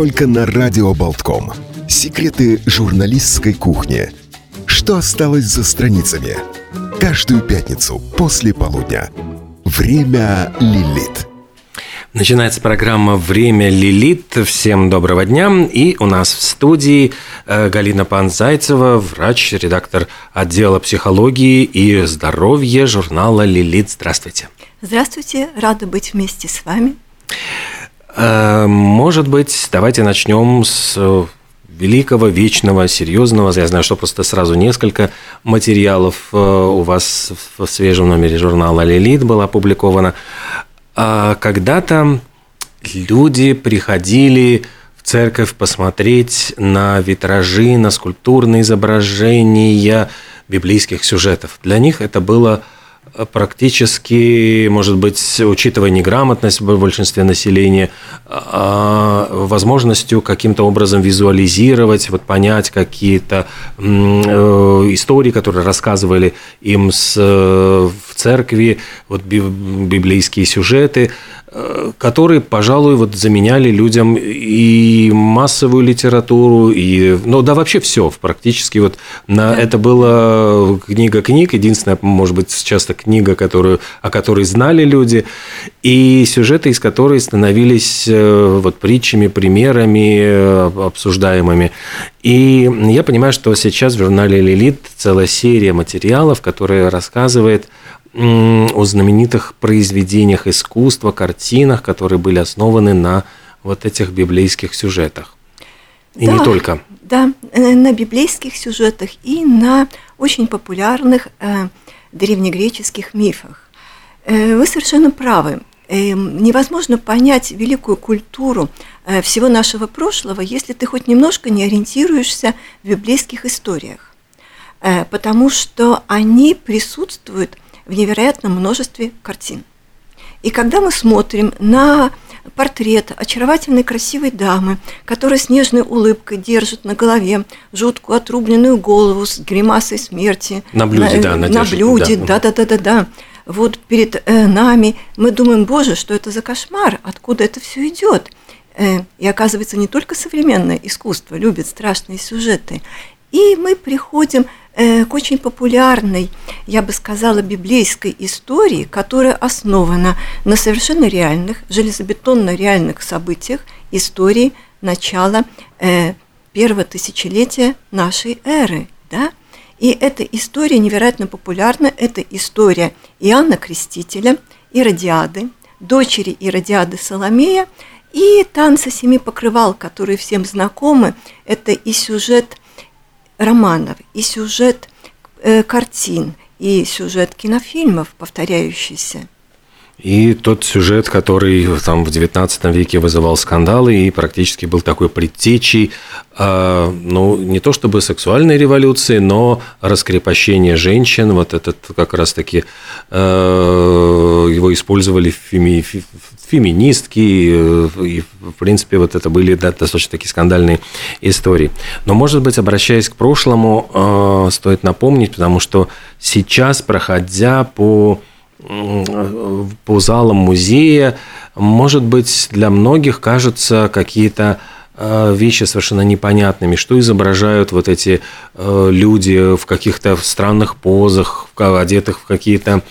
только на Радио Болтком. Секреты журналистской кухни. Что осталось за страницами? Каждую пятницу после полудня. Время Лилит. Начинается программа «Время Лилит». Всем доброго дня. И у нас в студии э, Галина Панзайцева, врач, редактор отдела психологии и здоровья журнала «Лилит». Здравствуйте. Здравствуйте, рада быть вместе с вами. Э, может быть, давайте начнем с великого, вечного, серьезного. Я знаю, что просто сразу несколько материалов э, у вас в свежем номере журнала «Лилит» было опубликовано. А когда-то люди приходили в церковь посмотреть на витражи, на скульптурные изображения библейских сюжетов. Для них это было практически, может быть, учитывая неграмотность в большинстве населения, а, возможностью каким-то образом визуализировать, вот понять какие-то э, истории, которые рассказывали им с, в церкви, вот библейские сюжеты, Э, которые, пожалуй, вот заменяли людям и массовую литературу, и, ну да, вообще все, практически вот на это была книга книг, единственная, может быть, часто книга, которую, о которой знали люди, и сюжеты из которой становились э, вот притчами, примерами э, обсуждаемыми. И я понимаю, что сейчас в журнале «Лилит» целая серия материалов, которая рассказывает о знаменитых произведениях искусства, картинах, которые были основаны на вот этих библейских сюжетах. И да, не только. Да, э, на библейских сюжетах и на очень популярных э, древнегреческих мифах. Э, вы совершенно правы. Э, невозможно понять великую культуру э, всего нашего прошлого, если ты хоть немножко не ориентируешься в библейских историях, э, потому что они присутствуют в невероятном множестве картин. И когда мы смотрим на портрет очаровательной красивой дамы, которая с нежной улыбкой держит на голове жуткую отрубленную голову с гримасой смерти. На блюде, на, да, на, на блюде, да, да, да, да, да. Вот перед э, нами мы думаем, боже, что это за кошмар, откуда это все идет. Э, и оказывается, не только современное искусство любит страшные сюжеты. И мы приходим к очень популярной, я бы сказала, библейской истории, которая основана на совершенно реальных, железобетонно реальных событиях истории начала э, первого тысячелетия нашей эры. Да? И эта история невероятно популярна. Это история Иоанна Крестителя, Иродиады, дочери Иродиады Соломея и танца семи покрывал, которые всем знакомы. Это и сюжет романов, и сюжет э, картин, и сюжет кинофильмов, повторяющийся. И тот сюжет, который там в XIX веке вызывал скандалы и практически был такой предтечей, э, ну, не то чтобы сексуальной революции, но раскрепощение женщин, вот этот как раз-таки э, его использовали феми, феминистки, и, в принципе, вот это были да, достаточно такие скандальные истории. Но, может быть, обращаясь к прошлому, э, стоит напомнить, потому что сейчас, проходя по по залам музея, может быть, для многих кажутся какие-то Э, вещи совершенно непонятными, что изображают вот эти э, люди в каких-то странных позах, одетых в какие-то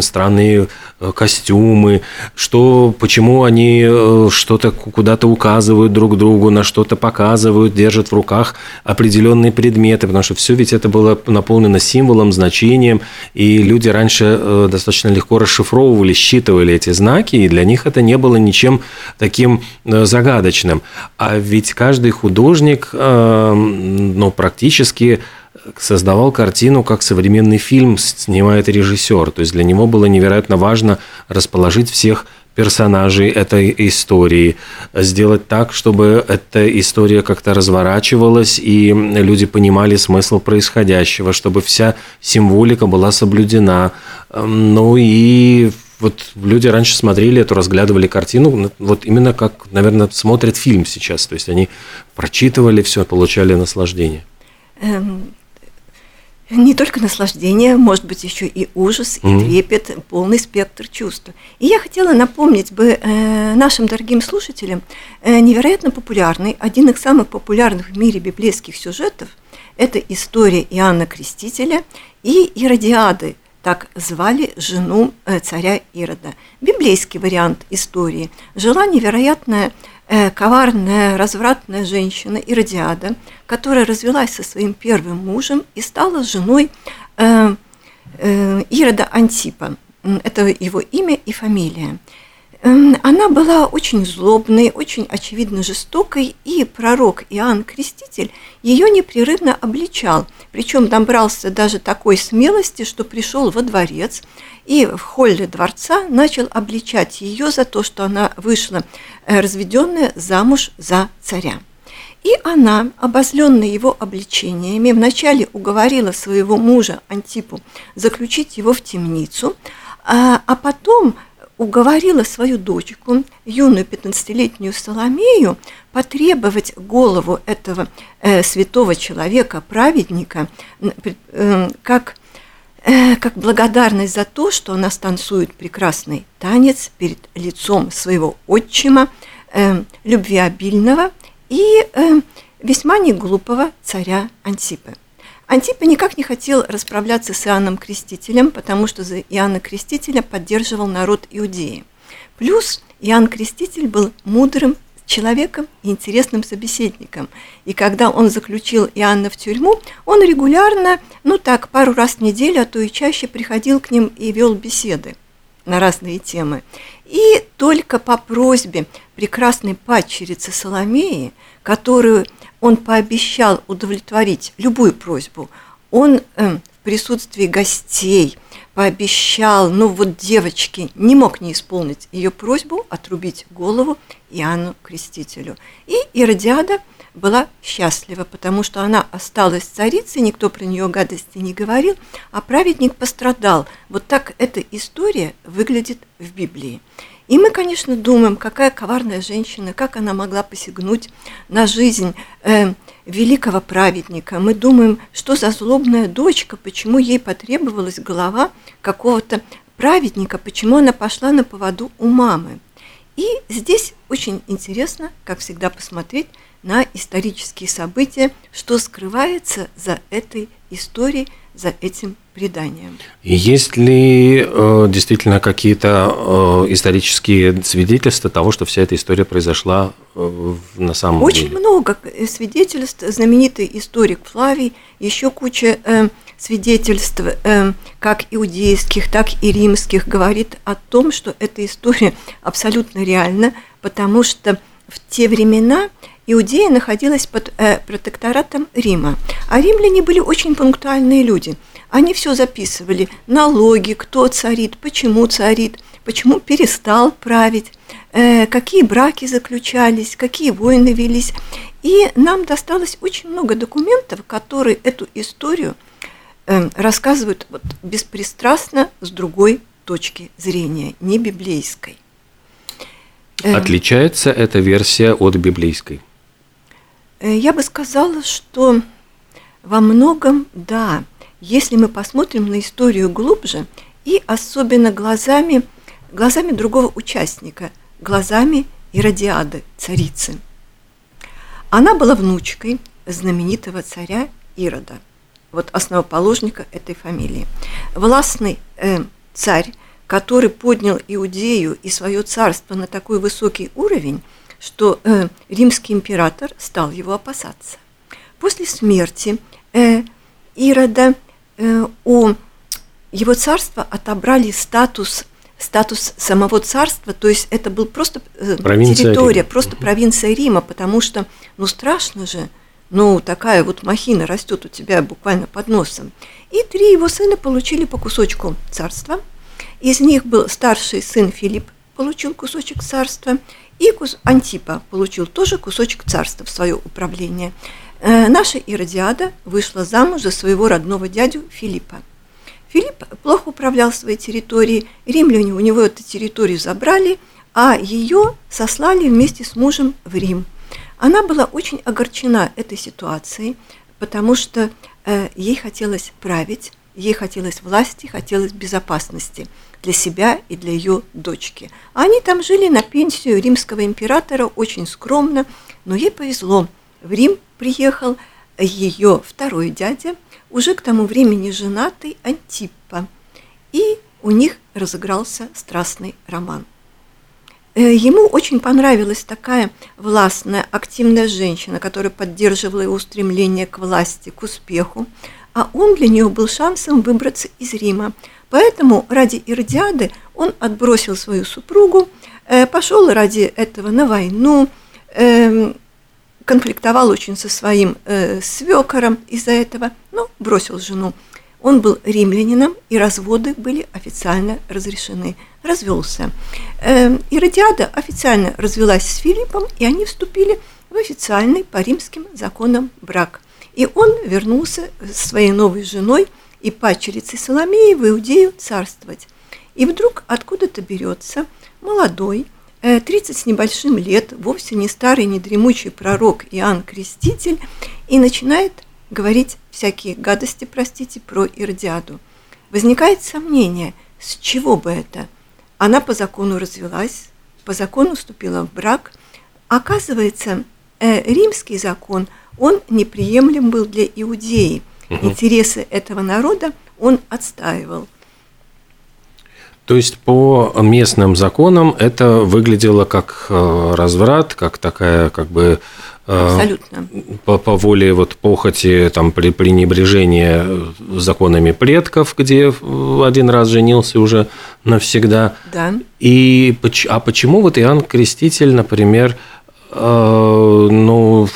странные э, костюмы, что, почему они что-то куда-то указывают друг другу, на что-то показывают, держат в руках определенные предметы, потому что все ведь это было наполнено символом, значением, и люди раньше достаточно легко расшифровывали, считывали эти знаки, и для них это не было ничем таким загадочным. А ведь каждый художник, э, ну, практически создавал картину, как современный фильм снимает режиссер. То есть для него было невероятно важно расположить всех персонажей этой истории, сделать так, чтобы эта история как-то разворачивалась, и люди понимали смысл происходящего, чтобы вся символика была соблюдена. Ну и вот люди раньше смотрели эту, разглядывали картину, вот именно как, наверное, смотрят фильм сейчас. То есть они прочитывали все, получали наслаждение. Эм, не только наслаждение, может быть, еще и ужас, и mm-hmm. трепет, полный спектр чувств. И я хотела напомнить бы э, нашим дорогим слушателям э, невероятно популярный, один из самых популярных в мире библейских сюжетов – это история Иоанна Крестителя и Иродиады, так звали жену э, царя Ирода. Библейский вариант истории. Жила невероятная э, коварная, развратная женщина Иродиада, которая развелась со своим первым мужем и стала женой э, Ирода Антипа. Это его имя и фамилия. Эм, она была очень злобной, очень очевидно жестокой, и пророк Иоанн Креститель ее непрерывно обличал, причем набрался даже такой смелости, что пришел во дворец и в холле дворца начал обличать ее за то, что она вышла э, разведенная замуж за царя. И она, обозленная его обличениями, вначале уговорила своего мужа Антипу заключить его в темницу, а, а потом уговорила свою дочку, юную 15-летнюю Соломею, потребовать голову этого э, святого человека, праведника, э, как, э, как благодарность за то, что она станцует прекрасный танец перед лицом своего отчима, э, любвеобильного и э, весьма неглупого царя Антипы. Антипа никак не хотел расправляться с Иоанном Крестителем, потому что за Иоанна Крестителя поддерживал народ Иудеи. Плюс Иоанн Креститель был мудрым человеком и интересным собеседником. И когда он заключил Иоанна в тюрьму, он регулярно, ну так, пару раз в неделю, а то и чаще приходил к ним и вел беседы на разные темы. И только по просьбе прекрасной падчерицы Соломеи, которую он пообещал удовлетворить любую просьбу. Он э, в присутствии гостей пообещал, ну вот девочки, не мог не исполнить ее просьбу отрубить голову Иоанну Крестителю. И Иродиада была счастлива, потому что она осталась царицей, никто про нее гадости не говорил, а праведник пострадал. Вот так эта история выглядит в Библии. И мы, конечно, думаем, какая коварная женщина, как она могла посягнуть на жизнь э, великого праведника. Мы думаем, что за злобная дочка, почему ей потребовалась голова какого-то праведника, почему она пошла на поводу у мамы. И здесь очень интересно, как всегда, посмотреть на исторические события, что скрывается за этой историей, за этим преданием. Есть ли э, действительно какие-то э, исторические свидетельства того, что вся эта история произошла э, на самом Очень деле? Очень много свидетельств. Знаменитый историк Флавий, еще куча э, свидетельств, э, как иудейских, так и римских, говорит о том, что эта история абсолютно реальна, потому что в те времена Иудея находилась под э, протекторатом Рима, а римляне были очень пунктуальные люди. Они все записывали, налоги, кто царит, почему царит, почему перестал править, э, какие браки заключались, какие войны велись. И нам досталось очень много документов, которые эту историю э, рассказывают вот, беспристрастно с другой точки зрения, не библейской. Э, Отличается эта версия от библейской? Э, я бы сказала, что во многом да. Если мы посмотрим на историю глубже и особенно глазами, глазами другого участника, глазами Иродиады, царицы. Она была внучкой знаменитого царя Ирода, вот основоположника этой фамилии. Властный э, царь, который поднял Иудею и свое царство на такой высокий уровень, что э, римский император стал его опасаться. После смерти э, Ирода э, у его царства отобрали статус статус самого царства, то есть это был просто э, территория, Рима. просто провинция Рима, потому что, ну страшно же, ну такая вот махина растет у тебя буквально под носом. И три его сына получили по кусочку царства. Из них был старший сын Филипп, получил кусочек царства, и Антипа получил тоже кусочек царства в свое управление. Э, наша Иродиада вышла замуж за своего родного дядю Филиппа. Филипп плохо управлял своей территорией, римляне у него эту территорию забрали, а ее сослали вместе с мужем в Рим. Она была очень огорчена этой ситуацией, потому что э, ей хотелось править, ей хотелось власти, хотелось безопасности для себя и для ее дочки. Они там жили на пенсию римского императора очень скромно, но ей повезло. В Рим приехал ее второй дядя, уже к тому времени женатый Антиппа, и у них разыгрался страстный роман. Э, ему очень понравилась такая властная, активная женщина, которая поддерживала его устремление к власти, к успеху, а он для нее был шансом выбраться из Рима. Поэтому ради Иродиады он отбросил свою супругу, э, пошел ради этого на войну, эм, конфликтовал очень со своим э, свекором из-за этого, но бросил жену. Он был римлянином, и разводы были официально разрешены. Развелся. Э, Иродиада официально развелась с Филиппом, и они вступили в официальный по римским законам брак. И он вернулся с своей новой женой и падчерицей Соломеей в Иудею царствовать. И вдруг откуда-то берется молодой, 30 э, с небольшим лет, вовсе не старый, не дремучий пророк Иоанн Креститель, и начинает говорить всякие гадости, простите, про Иродиаду. Возникает сомнение, с чего бы это? Она по закону развелась, по закону вступила в брак. Оказывается, э, римский закон, он неприемлем был для Иудеи. Угу. Интересы этого народа он отстаивал. То есть по местным законам это выглядело как э, разврат, как такая как бы э, Абсолютно. По, по воле вот похоти, там, при пренебрежение законами предков, где один раз женился уже навсегда. Да. И, а почему вот Иоанн Креститель, например, э, ну,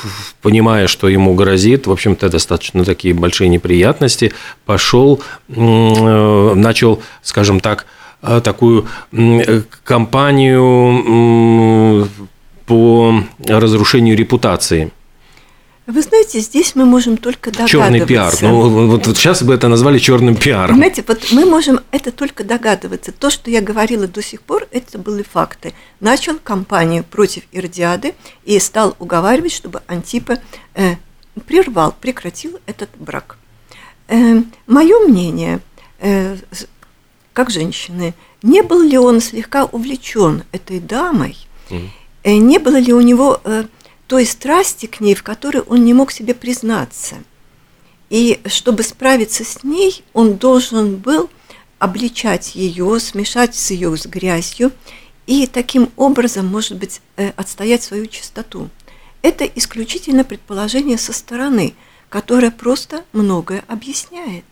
понимая, что ему грозит, в общем-то, достаточно такие большие неприятности, пошел, начал, скажем так, Э, такую кампанию по разрушению репутации. Вы знаете, здесь мы можем только догадываться. Черный пиар. Ну, вот, вот сейчас бы это назвали черным пиаром. Знаете, вот мы можем это только догадываться. То, что я говорила до сих пор, это были факты. Начал кампанию против Ирдиады и стал уговаривать, чтобы Антипа э, прервал, прекратил этот брак. Э, мое мнение, э, как женщины, не был ли он слегка увлечен этой дамой, mm. не было ли у него э, той страсти к ней, в которой он не мог себе признаться. И чтобы справиться с ней, он должен был обличать ее, смешать с ее с грязью и таким образом, может быть, э, отстоять свою чистоту. Это исключительно предположение со стороны, которое просто многое объясняет.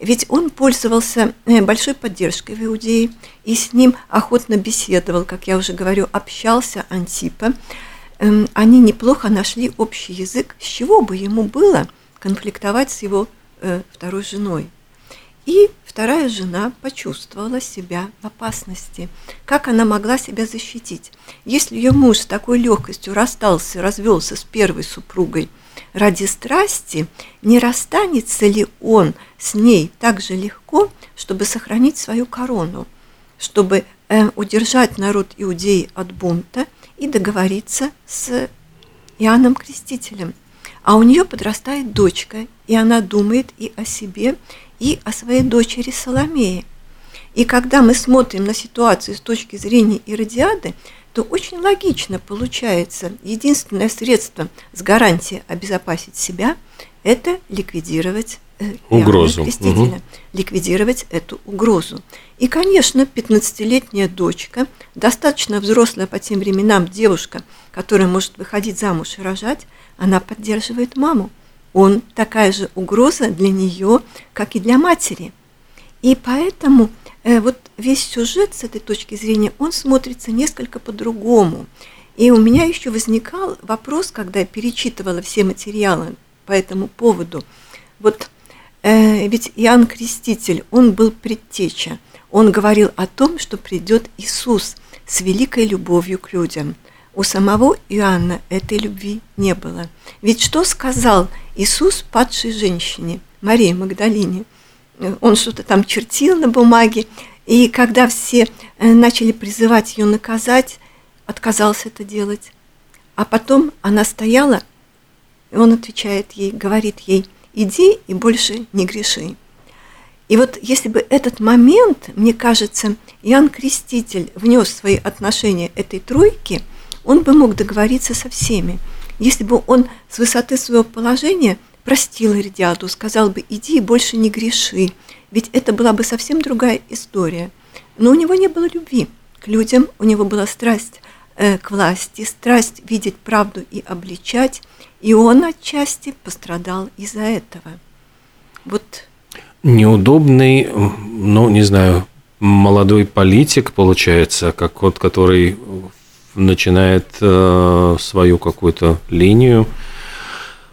Ведь он пользовался э, большой поддержкой в Иудее и с ним охотно беседовал, как я уже говорю, общался Антипа. Эм, они неплохо нашли общий язык, с чего бы ему было конфликтовать с его э, второй женой. И вторая жена почувствовала себя в опасности. Как она могла себя защитить? Если ее муж с такой легкостью расстался, развелся с первой супругой – ради страсти, не расстанется ли он с ней так же легко, чтобы сохранить свою корону, чтобы э, удержать народ Иудеи от бунта и договориться с Иоанном Крестителем. А у нее подрастает дочка, и она думает и о себе, и о своей дочери Соломее. И когда мы смотрим на ситуацию с точки зрения Иродиады, то очень логично получается. Единственное средство с гарантией обезопасить себя – это ликвидировать э, угрозу. Угу. Ликвидировать эту угрозу. И, конечно, 15-летняя дочка, достаточно взрослая по тем временам девушка, которая может выходить замуж и рожать, она поддерживает маму. Он такая же угроза для нее, как и для матери. И поэтому – Э, вот весь сюжет с этой точки зрения, он смотрится несколько по-другому. И у меня еще возникал вопрос, когда я перечитывала все материалы по этому поводу. Вот э, ведь Иоанн Креститель, он был предтеча. Он говорил о том, что придет Иисус с великой любовью к людям. У самого Иоанна этой любви не было. Ведь что сказал Иисус падшей женщине, Марии Магдалине – он что-то там чертил на бумаге, и когда все э, начали призывать ее наказать, отказался это делать. А потом она стояла И он отвечает ей, говорит ей, иди и больше не греши. И вот если бы этот момент, мне кажется, Иоанн Креститель внес свои отношения этой тройке, он бы мог договориться со всеми. Если бы он с высоты своего положения простил Иридиаду, сказал бы, иди и больше не греши, ведь это была бы совсем другая история. Но у него не было любви к людям, у него была страсть э, к власти, страсть видеть правду и обличать, и он отчасти пострадал из-за этого. Вот неудобный, ну, не знаю, молодой политик, получается, как вот, который начинает э, свою какую-то линию.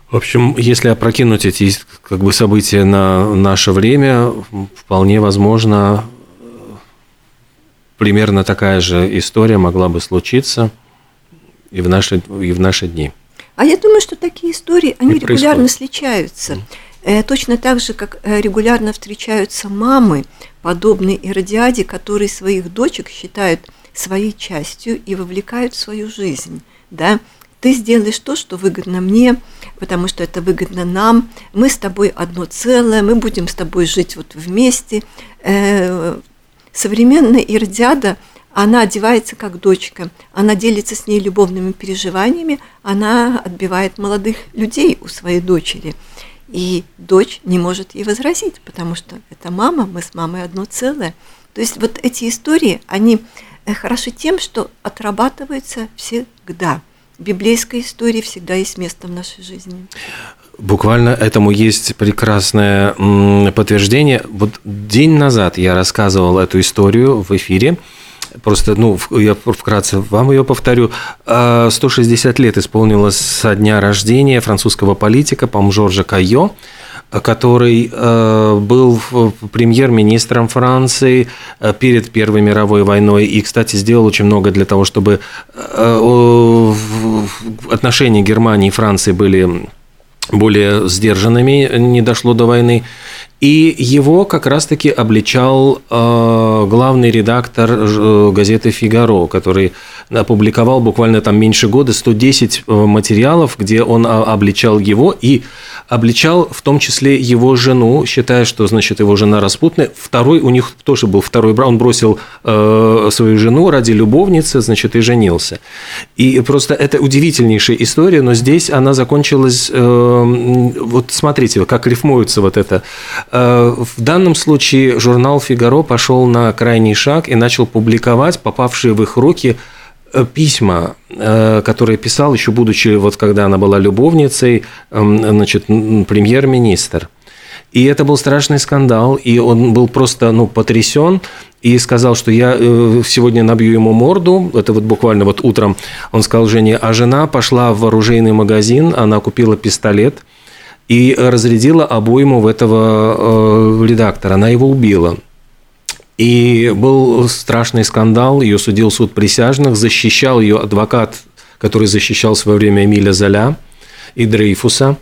В общем, если опрокинуть эти как бы, события на наше время, вполне возможно, примерно такая же история могла бы случиться и в наши, и в наши дни. А я думаю, что такие истории, они регулярно происходит. случаются. Э, точно так же, как э, регулярно встречаются мамы, подобные Иродиаде, которые своих дочек считают своей частью и вовлекают в свою жизнь. Да? Ты сделаешь то, что выгодно мне, потому что это выгодно нам. Мы с тобой одно целое, мы будем с тобой жить вот вместе. Э, современная Иродиада – она одевается как дочка, она делится с ней любовными переживаниями, она отбивает молодых людей у своей дочери – и дочь не может ей возразить, потому что это мама, мы с мамой одно целое. То есть вот эти истории, они э, хороши тем, что отрабатываются всегда. В библейской истории всегда есть место в нашей жизни. Буквально этому есть прекрасное подтверждение. Вот день назад я рассказывал эту историю в эфире. Просто, ну, я вкратце вам ее повторю. 160 а, лет исполнилось со дня рождения французского политика, по-моему, Жоржа Кайо, который э, был премьер-министром Франции э, перед Первой мировой войной и, кстати, сделал очень много для того, чтобы отношения Германии и Франции были более сдержанными, не дошло до войны. И его как раз-таки обличал э, главный редактор э, газеты «Фигаро», который опубликовал буквально там меньше года 110 э, материалов, где он обличал его и обличал в том числе его жену, считая, что, значит, его жена распутная. Второй, у них тоже был второй брак, он бросил э, свою жену ради любовницы, значит, и женился. И просто это удивительнейшая история, но здесь она закончилась, э, вот смотрите, как рифмуется вот это Э, в данном случае журнал «Фигаро» пошел на крайний шаг и начал публиковать попавшие в их руки письма, э, которые писал еще будучи, вот когда она была любовницей, эм, значит, премьер-министр. И это был страшный скандал, и он был просто ну, потрясен и сказал, что я сегодня набью ему морду. Это вот буквально вот утром он сказал Жене, а жена пошла в оружейный магазин, она купила пистолет – и разрядила обойму в этого э, редактора. Она его убила. И был страшный скандал, ее судил суд присяжных, защищал ее адвокат, который защищал в свое время Эмиля Золя и Дрейфуса.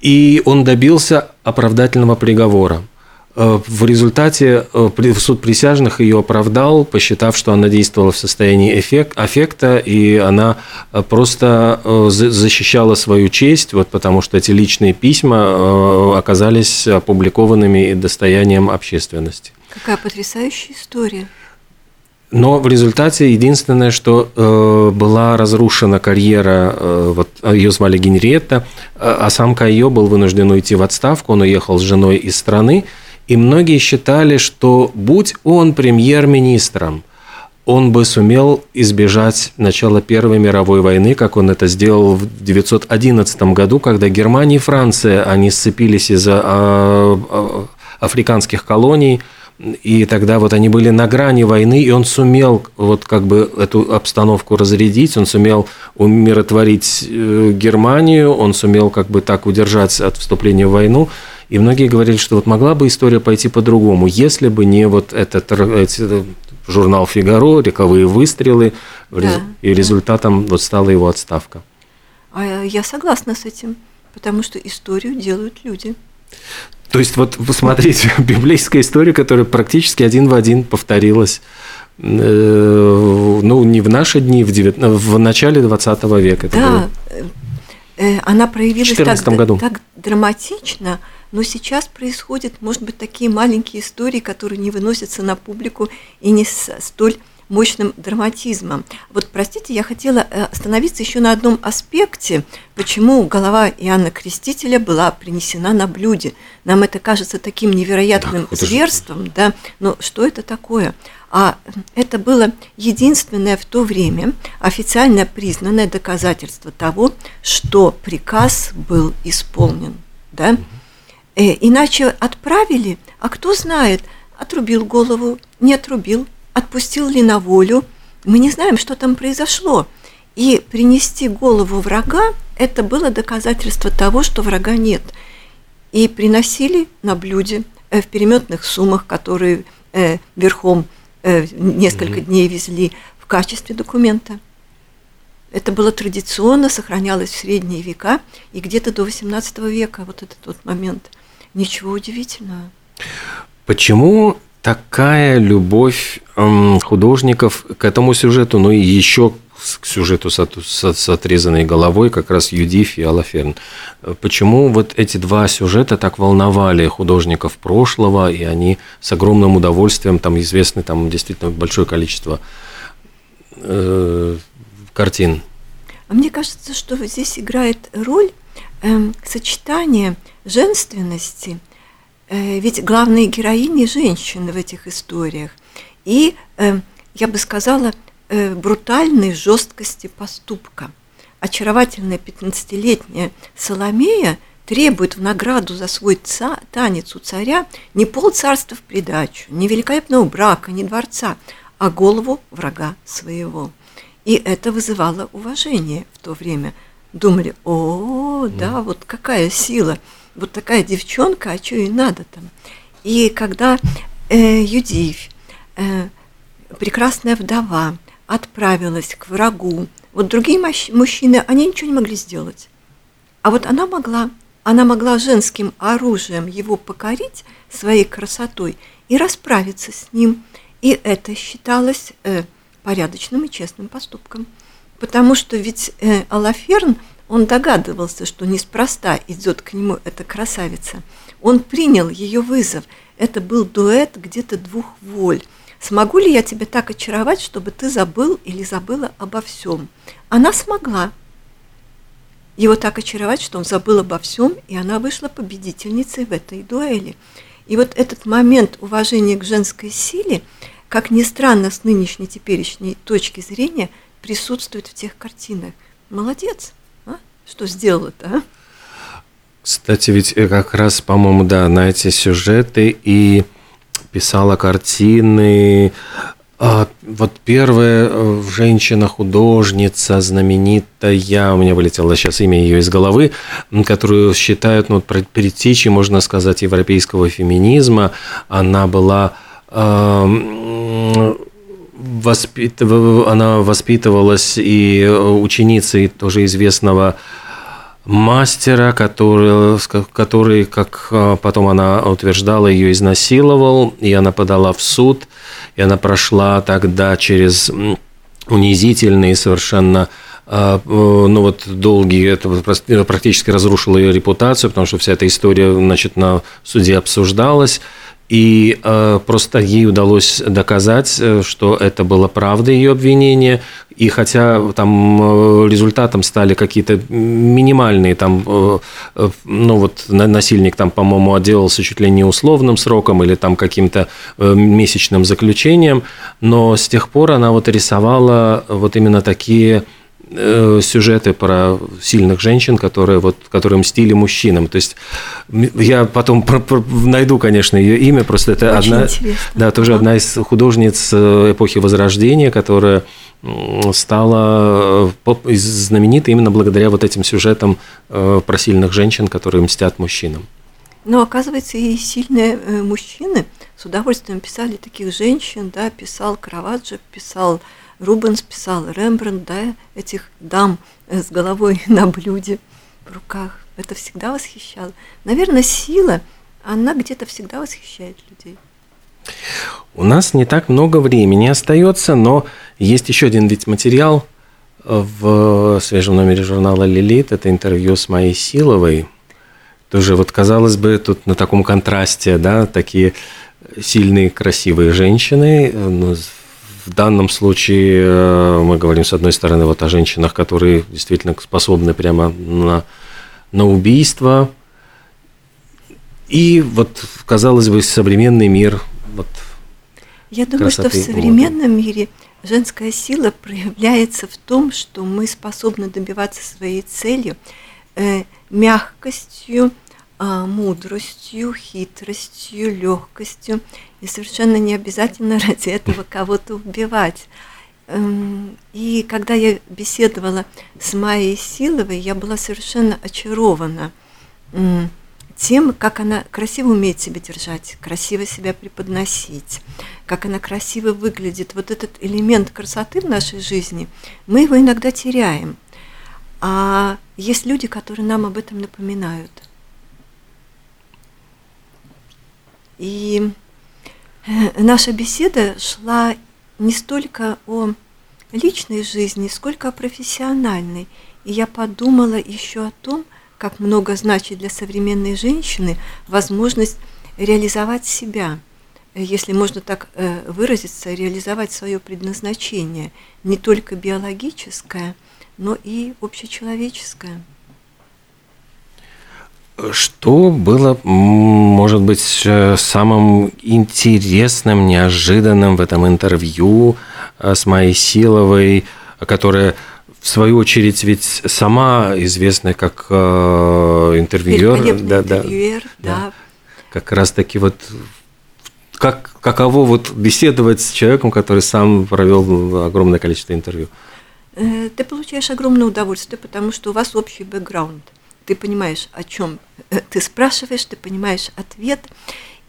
И он добился оправдательного приговора. Э, в результате э, суд присяжных ее оправдал, посчитав, что она действовала в состоянии эффект, аффекта, и она э, просто защищала свою честь, вот потому что эти личные письма оказались опубликованными и достоянием общественности. Какая потрясающая история. Но в результате единственное, что э, была разрушена карьера, э, вот ее звали Генриетта, а сам Кайо был вынужден уйти в отставку, он уехал с женой из страны, и многие считали, что будь он премьер-министром, он бы сумел избежать начала Первой мировой войны, как он это сделал в 1911 году, когда Германия и Франция, они сцепились из-за а, а, африканских колоний, и тогда вот они были на грани войны, и он сумел вот как бы эту обстановку разрядить, он сумел умиротворить э, Германию, он сумел как бы так удержать от вступления в войну. И многие говорили, что вот могла бы история пойти по-другому, если бы не вот этот, этот журнал «Фигаро», «Рековые выстрелы», да, и результатом да. вот стала его отставка. А я согласна с этим, потому что историю делают люди. То есть вот посмотрите, библейская история, которая практически один в один повторилась э, ну, не в наши дни, в, 9, в начале 20 века. Да, э, она проявилась так, году. так драматично, но сейчас происходят, может быть, такие маленькие истории, которые не выносятся на публику и не столь мощным драматизмом. Вот, простите, я хотела э, остановиться еще на одном аспекте, почему голова Иоанна Крестителя была принесена на блюде. Нам это кажется таким невероятным да, зверством, же... да, но что это такое? А это было единственное в то время официально признанное доказательство того, что приказ был исполнен. Да? Э, иначе отправили, а кто знает, отрубил голову, не отрубил, отпустил ли на волю, мы не знаем, что там произошло. И принести голову врага – это было доказательство того, что врага нет. И приносили на блюде э, в переметных суммах, которые э, верхом э, несколько mm-hmm. дней везли, в качестве документа. Это было традиционно, сохранялось в средние века и где-то до XVIII века, вот этот вот момент. Ничего удивительного. Почему такая любовь эм, художников к этому сюжету, ну и еще к сюжету с, с, с отрезанной головой, как раз Юдиф и Алаферн. Почему вот эти два сюжета так волновали художников прошлого, и они с огромным удовольствием, там известны там действительно большое количество э, картин? А мне кажется, что здесь играет роль э, сочетание женственности – Э, ведь главные героини женщины в этих историях. И, э, я бы сказала, э, брутальной жесткости поступка. Очаровательная 15-летняя Соломея требует в награду за свой ца, танец у царя не пол царства в придачу, не великолепного брака, не дворца, а голову врага своего. И это вызывало уважение в то время. Думали, о, да, вот какая сила – вот такая девчонка, а что ей надо там? И когда э, Юдивь, э, прекрасная вдова, отправилась к врагу, вот другие мужчины, они ничего не могли сделать. А вот она могла, она могла женским оружием его покорить своей красотой и расправиться с ним. И это считалось э, порядочным и честным поступком. Потому что ведь э, Алаферн – он догадывался, что неспроста идет к нему эта красавица. Он принял ее вызов. Это был дуэт где-то двух воль. Смогу ли я тебя так очаровать, чтобы ты забыл или забыла обо всем? Она смогла его так очаровать, что он забыл обо всем, и она вышла победительницей в этой дуэли. И вот этот момент уважения к женской силе, как ни странно, с нынешней теперешней точки зрения, присутствует в тех картинах. Молодец! что сделала-то, а? Кстати, ведь э, как раз, по-моему, да, на эти сюжеты и писала картины. А, вот первая э, женщина-художница знаменитая, у меня вылетело сейчас имя ее из головы, которую считают ну, предтечей, можно сказать, европейского феминизма. Она была э, она воспитывалась и ученицей тоже известного мастера, который, который, как а, потом она утверждала, ее изнасиловал, и она подала в суд, и она прошла тогда через унизительные совершенно а, ну вот долгие, это практически разрушило ее репутацию, потому что вся эта история, значит, на суде обсуждалась, и э, просто ей удалось доказать, э, что это было правда ее обвинение. И хотя там э, результатом стали какие-то минимальные, там, э, ну вот насильник там, по-моему, отделался чуть ли не условным сроком или там каким-то месячным заключением, но с тех пор она вот рисовала вот именно такие сюжеты про сильных женщин, которые, вот, которые мстили мужчинам. То есть я потом про, про, найду, конечно, ее имя, просто это Очень одна, интересно. да, тоже ага. одна из художниц э, эпохи Возрождения, которая стала э, знаменитой именно благодаря вот этим сюжетам про сильных женщин, которые мстят мужчинам. Но оказывается, и сильные мужчины с удовольствием писали таких женщин, да, писал Караваджо, писал Рубенс писал, Рембрандт, да, этих дам с головой на блюде в руках. Это всегда восхищало. Наверное, сила, она где-то всегда восхищает людей. У нас не так много времени остается, но есть еще один ведь материал, в свежем номере журнала «Лилит». Это интервью с Майей Силовой. Тоже вот, казалось бы, тут на таком контрасте, да, такие сильные, красивые женщины. В данном случае э, мы говорим, с одной стороны, вот о женщинах, которые действительно способны прямо на, на убийство. И вот, казалось бы, современный мир вот, Я думаю, что в современном мире женская сила проявляется в том, что мы способны добиваться своей цели э, мягкостью, э, мудростью, хитростью, легкостью. И совершенно не обязательно ради этого кого-то убивать. Эм, и когда я беседовала с Майей Силовой, я была совершенно очарована тем, как она красиво умеет себя держать, красиво себя преподносить, как она красиво выглядит. Вот этот элемент красоты в нашей жизни, мы его иногда теряем. А есть люди, которые нам об этом напоминают. И наша беседа шла не столько о личной жизни, сколько о профессиональной. И я подумала еще о том, как много значит для современной женщины возможность реализовать себя, если можно так э, выразиться, реализовать свое предназначение, не только биологическое, но и общечеловеческое. Что было, может быть, э, самым интересным, неожиданным в этом интервью э, с Майей Силовой, которая в свою очередь, ведь сама известная как э, интервьюер. Да, интервьюер, да. да. Как раз таки вот как, каково вот беседовать с человеком, который сам провел огромное количество интервью? Ты получаешь огромное удовольствие, потому что у вас общий бэкграунд. Ты понимаешь, о чем э, ты спрашиваешь, ты понимаешь ответ.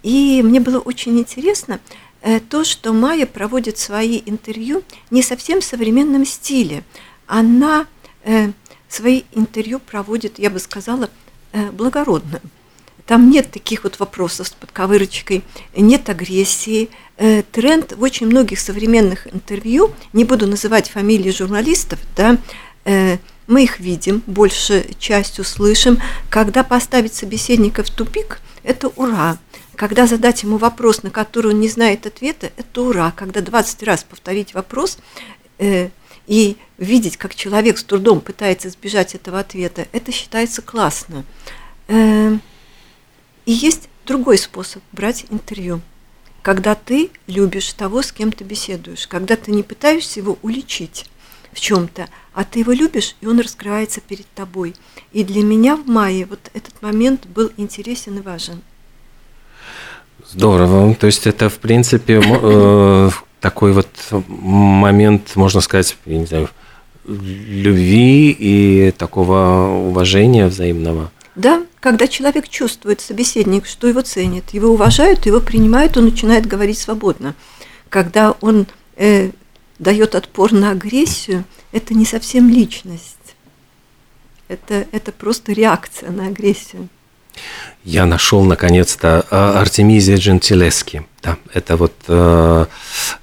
И мне было очень интересно э, то, что Майя проводит свои интервью не совсем в современном стиле, она э, свои интервью проводит, я бы сказала, благородно. Там нет таких вот вопросов с подковырочкой, нет агрессии. Тренд в очень многих современных интервью, не буду называть фамилии журналистов, да, мы их видим, больше частью слышим. Когда поставить собеседника в тупик, это ура. Когда задать ему вопрос, на который он не знает ответа, это ура. Когда 20 раз повторить вопрос, э, и видеть, как человек с трудом пытается избежать этого ответа, это считается классно. Эм, и есть другой способ брать интервью. Когда ты любишь того, с кем ты беседуешь, когда ты не пытаешься его уличить в чем-то, а ты его любишь, и он раскрывается перед тобой. И для меня в мае вот этот момент был интересен и важен. Здорово. То есть это, в принципе, э, такой вот момент, можно сказать, я не знаю, любви и такого уважения взаимного. Да, когда человек чувствует, собеседник, что его ценят, его уважают, его принимают, он начинает говорить свободно. Когда он э, дает отпор на агрессию, это не совсем личность. Это, это просто реакция на агрессию. Я нашел наконец-то э, Артемизия Джентилески. Да, это вот э,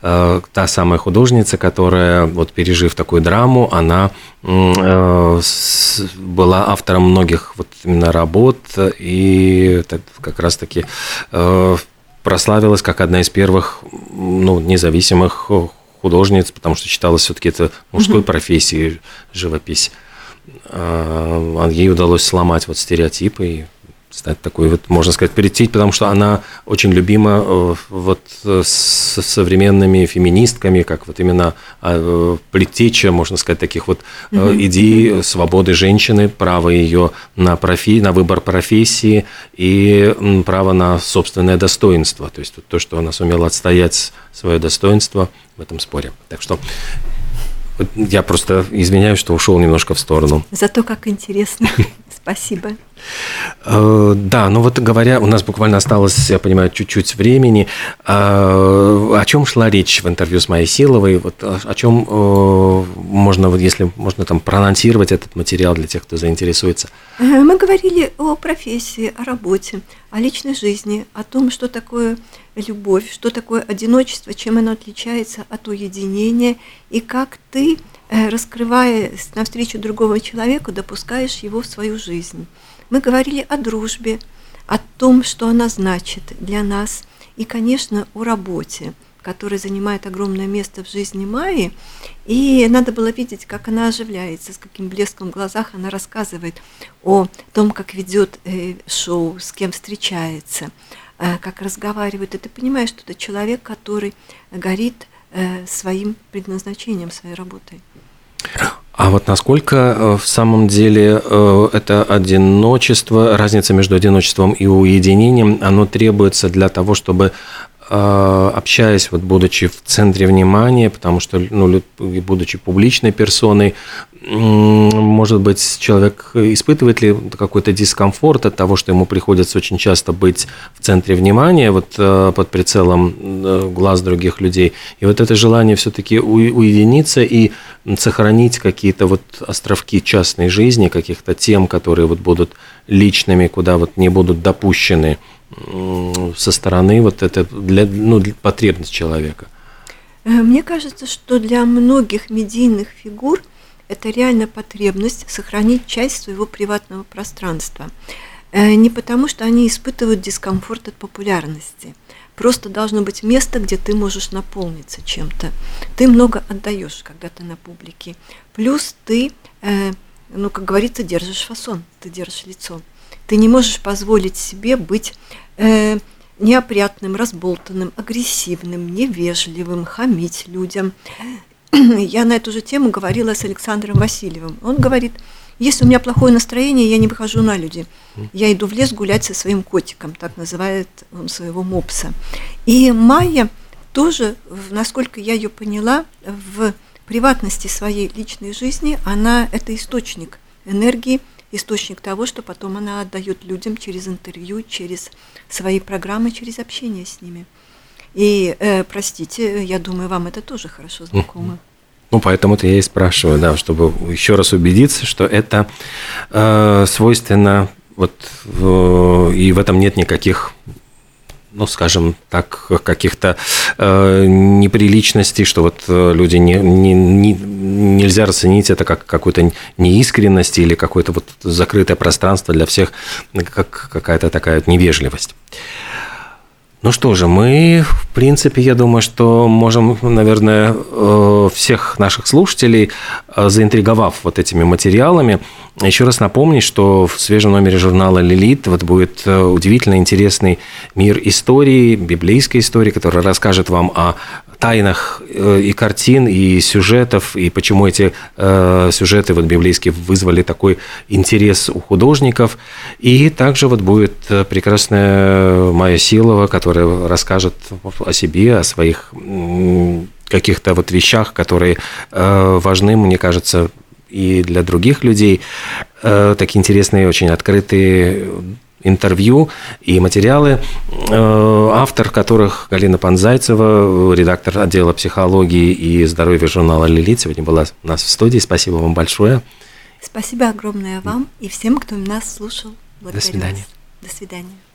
э, та самая художница, которая, вот пережив такую драму, она э, с, была автором многих вот именно работ и так, как раз-таки э, прославилась как одна из первых ну, независимых художниц, потому что считалось все-таки это мужской mm-hmm. профессией живопись. Э, ей удалось сломать вот стереотипы и стать такой вот, можно сказать, перейти, потому что она очень любима э, вот э, с современными феминистками, как вот именно а, предтеча, можно сказать, таких вот mm идей свободы женщины, право ее на, профи, на выбор профессии и право на собственное достоинство. То есть то, что она сумела отстоять свое достоинство в этом споре. Так что я просто извиняюсь, что ушел немножко в сторону. Зато как интересно. Спасибо. Э, да, ну вот говоря, у нас буквально осталось, я понимаю, чуть-чуть времени. Э, о чем шла речь в интервью с Майей Силовой? Вот о чем э, можно, вот если можно там проанонсировать этот материал для тех, кто заинтересуется? Мы говорили о профессии, о работе, о личной жизни, о том, что такое любовь, что такое одиночество, чем оно отличается от уединения, и как ты раскрываясь навстречу другого человека, допускаешь его в свою жизнь. Мы говорили о дружбе, о том, что она значит для нас, и, конечно, о работе, которая занимает огромное место в жизни Майи. И надо было видеть, как она оживляется, с каким блеском в глазах она рассказывает о том, как ведет э, шоу, с кем встречается, э, как разговаривает. И ты понимаешь, что это человек, который горит э, своим предназначением, своей работой. А вот насколько э, в самом деле э, это одиночество, разница между одиночеством и уединением, оно требуется для того, чтобы общаясь, вот будучи в центре внимания, потому что, ну, будучи публичной персоной, может быть, человек испытывает ли какой-то дискомфорт от того, что ему приходится очень часто быть в центре внимания, вот э, под прицелом э, глаз других людей. И вот это желание все-таки уединиться и сохранить какие-то вот островки частной жизни, каких-то тем, которые вот будут личными, куда вот не будут допущены со стороны вот это для, ну, для потребность человека. Э, мне кажется, что для многих медийных фигур – это реально потребность сохранить часть своего приватного пространства. Э, не потому, что они испытывают дискомфорт от популярности. Просто должно быть место, где ты можешь наполниться чем-то. Ты много отдаешь, когда ты на публике. Плюс ты, э, ну, как говорится, держишь фасон, ты держишь лицо. Ты не можешь позволить себе быть э, неопрятным, разболтанным, агрессивным, невежливым, хамить людям. я на эту же тему говорила с Александром Васильевым. Он говорит, если у меня плохое настроение, я не выхожу на люди. Я иду в лес гулять со своим котиком, так называет он своего мопса. И Майя тоже, насколько я ее поняла, в приватности своей личной жизни, она это источник энергии, источник того, что потом она отдает людям через интервью, через свои программы, через общение с ними. И, э, простите, я думаю, вам это тоже хорошо знакомо. Ну, поэтому-то я и спрашиваю, да, чтобы еще раз убедиться, что это э, свойственно, вот, э, и в этом нет никаких ну, скажем так, каких-то э, неприличностей, что вот э, люди не, не, не, нельзя расценить это как какую-то неискренность или какое-то вот закрытое пространство для всех, как какая-то такая невежливость. Ну что же, мы, в принципе, я думаю, что можем, наверное, э, всех наших слушателей, э, заинтриговав вот этими материалами, еще раз напомнить, что в свежем номере журнала «Лилит» вот будет э, удивительно интересный мир истории, библейской истории, который расскажет вам о тайнах э, и картин, и сюжетов, и почему эти э, сюжеты вот библейские вызвали такой интерес у художников. И также вот будет э, прекрасная Майя Силова, которая расскажет о себе, о своих каких-то вот вещах, которые важны, мне кажется, и для других людей. Такие интересные, очень открытые интервью и материалы, э, автор которых Галина Панзайцева, редактор отдела психологии и здоровья журнала «Лилит», сегодня была у нас в студии. Спасибо вам большое. Спасибо огромное вам и всем, кто нас слушал. Благодарю До свидания. Вас. До свидания.